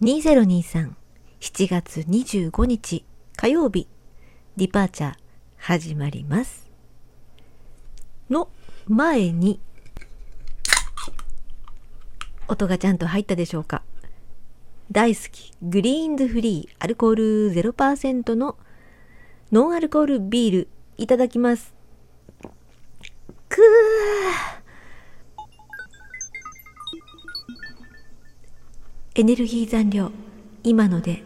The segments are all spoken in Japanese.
2023 7月25日火曜日ディパーチャー始まります。の前に音がちゃんと入ったでしょうか。大好きグリーンズフリーアルコール0%のノンアルコールビールいただきます。くー。エネルギー残量今ので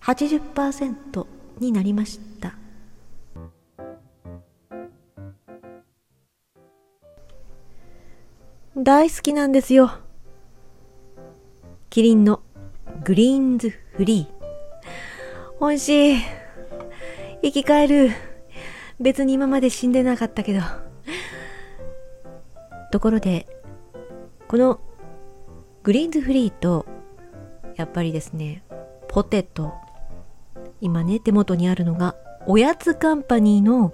80%になりました。大好きなんですよ。キリンのグリーンズフリー。美味しい。生き返る。別に今まで死んでなかったけど。ところでこのグリーンズフリーとやっぱりですねポテト。今ね手元にあるのがおやつカンパニーの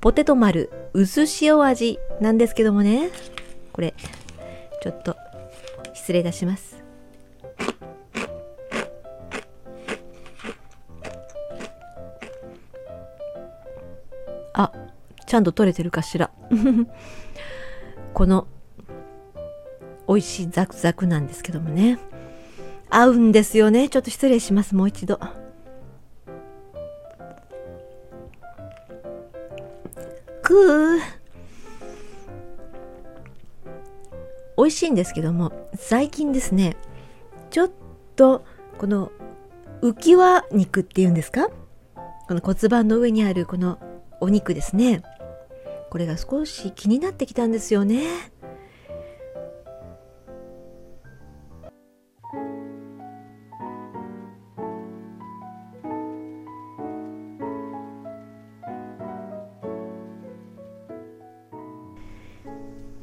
ポテト丸薄塩味なんですけどもね。これちょっと失礼いたします。あちゃんと取れてるかしら。この美味しいザクザクなんですけどもね。合うんですよね。ちょっと失礼します。もう一度。くー。美味しいんですけども最近ですねちょっとこの浮き輪肉っていうんですか？この骨盤の上にあるこのお肉ですね。これが少し気になってきたんですよね。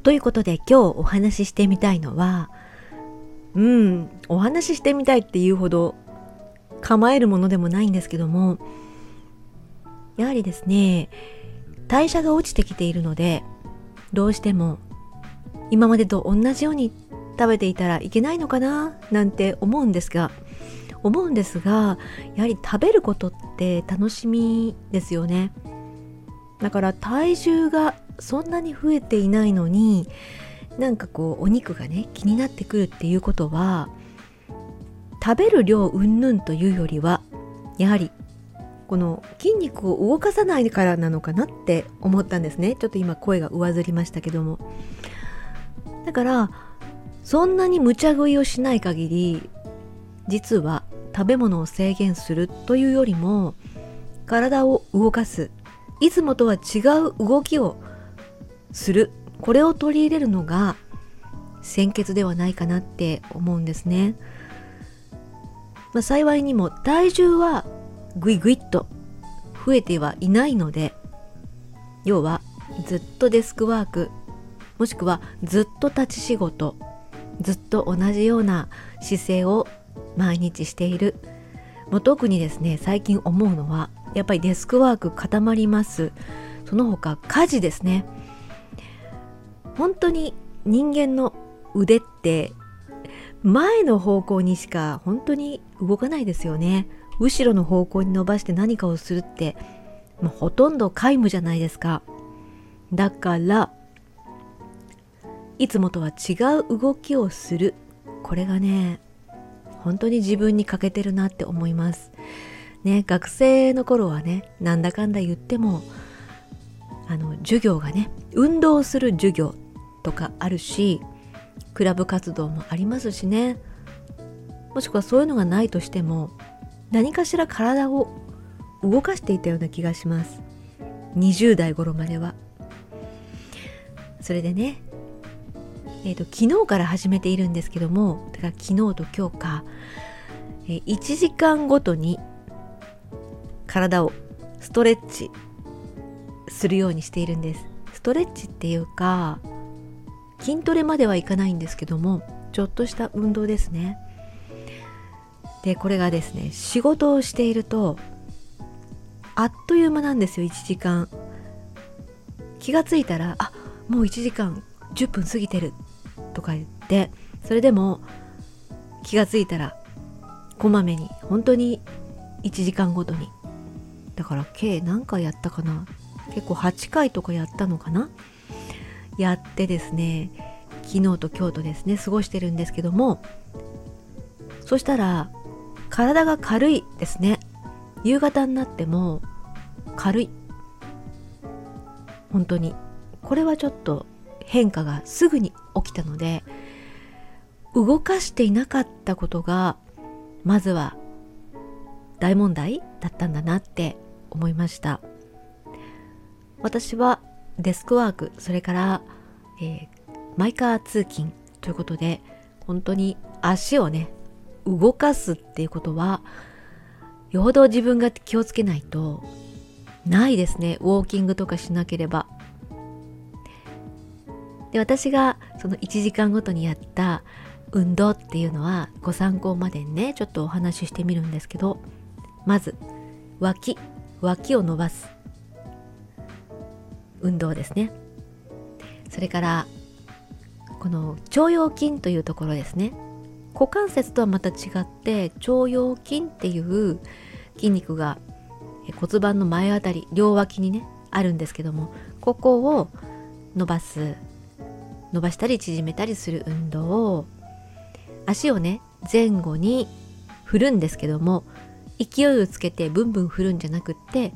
ということで今日お話ししてみたいのはうんお話ししてみたいっていうほど構えるものでもないんですけどもやはりですね代謝が落ちてきているのでどうしても今までと同じように食べていたらいけないのかななんて思うんですが思うんですがやはり食べることって楽しみですよね。だから体重がそんなに増えていないのになんかこうお肉がね気になってくるっていうことは食べる量うんぬんというよりはやはりこの筋肉を動かさないからなのかなって思ったんですね。ちょっと今声が上ずりましたけども。だからそんなに無茶食いをしない限り実は食べ物を制限するというよりも体を動かすいつもとは違う動きをする。これを取り入れるのが先決ではないかなって思うんですね、まあ、幸いにも体重はぐいぐいっと増えてはいないので要はずっとデスクワークもしくはずっと立ち仕事ずっと同じような姿勢を毎日している。もう特にですね最近思うのはやっぱりデスクワーク固まります。その他家事ですね。本当に人間の腕って前の方向にしか本当に動かないですよね。後ろの方向に伸ばして何かをするってもうほとんど皆無じゃないですか。だからいつもとは違う動きをする。これがね本当に自分に欠けてるなって思います。ね学生の頃はねなんだかんだ言ってもあの授業がね運動する授業とかあるしクラブ活動もありますしね。もしくはそういうのがないとしても何かしら体を動かしていたような気がします。20代頃までは。それでねえーと、昨日から始めているんですけどもだから昨日と今日か、えー、1時間ごとに体をストレッチするようにしているんです。ストレッチっていうか筋トレまではいかないんですけどもちょっとした運動ですね。でこれがですね仕事をしているとあっという間なんですよ1時間。気がついたらあもう1時間10分過ぎてる。とか言ってそれでも気がついたらこまめに本当に1時間ごとにだから計何回やったかな？結構8回とかやったのかな？やってですね昨日と今日とですね過ごしてるんですけどもそしたら体が軽いですね。夕方になっても軽い。本当に。これはちょっと変化がすぐに起きたので動かしていなかったことがまずは大問題だったんだなって思いました。私はデスクワークそれから、えー、マイカー通勤ということで本当に足をね動かすっていうことはよほど自分が気をつけないとないですね。ウォーキングとかしなければ。で私がその1時間ごとにやった運動っていうのはご参考までにねちょっとお話ししてみるんですけどまず脇脇を伸ばす。運動ですね。それからこの腸腰筋というところですね。股関節とはまた違って腸腰筋っていう筋肉が骨盤の前あたり両脇にねあるんですけどもここを伸ばす伸ばしたり縮めたりする運動を足をね前後に振るんですけども勢いをつけてブンブン振るんじゃなくって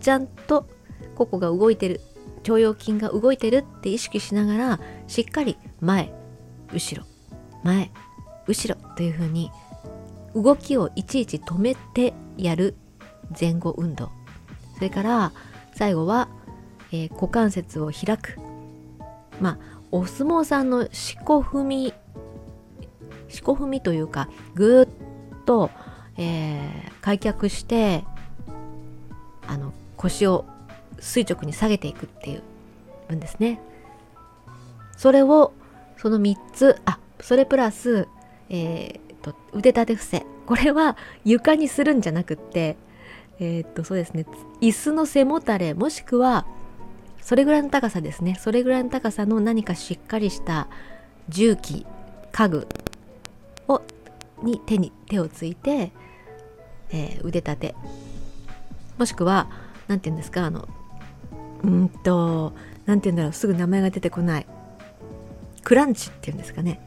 ちゃんとここが動いてる腸腰筋が動いてるって意識しながらしっかり前後ろ前後ろというふうに動きをいちいち止めてやる前後運動。それから最後は、えー、股関節を開く。まあお相撲さんの四股踏み四股踏みというかぐーっと、えー、開脚してあの腰を垂直に下げていくっていう分ですね。それをその3つあそれプラス、えーと、腕立て伏せ。これは床にするんじゃなくってえー、っとそうですね。椅子の背もたれもしくはそれぐらいの高さですね。それぐらいの高さの何かしっかりした重機家具をに手に手をついて、えー、腕立て。もしくは何て言うんですかあのうんと何て言うんだろうすぐ名前が出てこない。クランチっていうんですかね。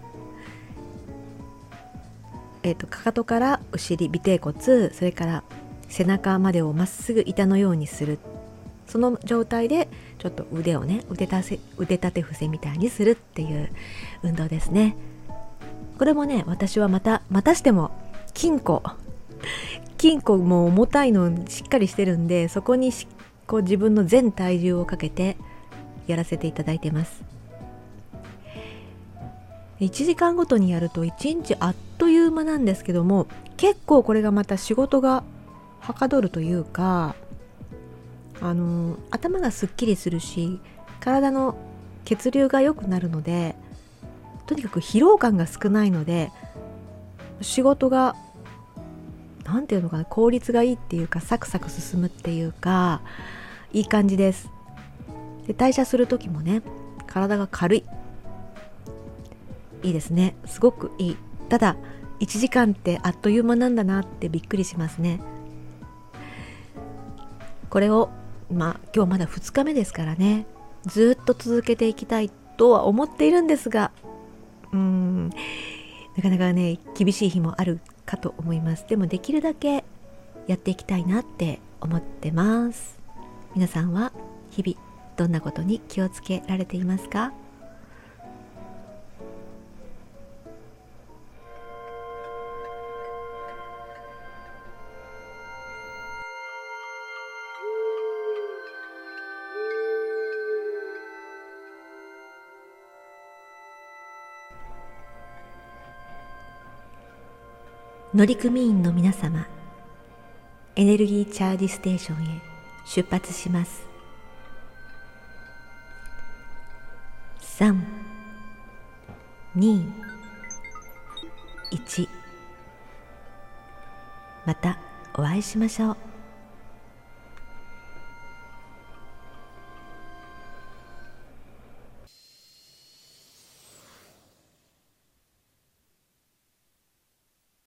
えーと、かかとからお尻尾てい骨それから背中までをまっすぐ板のようにする。その状態でちょっと腕をね腕立て腕立て伏せみたいにするっていう運動ですね。これもね私はまたまたしても金庫。金庫も重たいのしっかりしてるんでそこにこう自分の全体重をかけてやらせていただいてます。1時間ごとにやると1日あっという間なんですけども結構これがまた仕事がはかどるというかあの頭がすっきりするし体の血流が良くなるのでとにかく疲労感が少ないので仕事が何て言うのかな効率がいいっていうかサクサク進むっていうかいい感じです。で代謝する時もね体が軽い。いいですね。すごくいい。ただ1時間ってあっという間なんだなってびっくりしますね。これをまあ今日まだ2日目ですからねずっと続けていきたいとは思っているんですがうーんなかなかね厳しい日もあるかと思います。でもできるだけやっていきたいなって思ってます。皆さんは日々どんなことに気をつけられていますか？乗組員の皆様エネルギーチャージステーションへ出発します。3 2 1またお会いしましょう。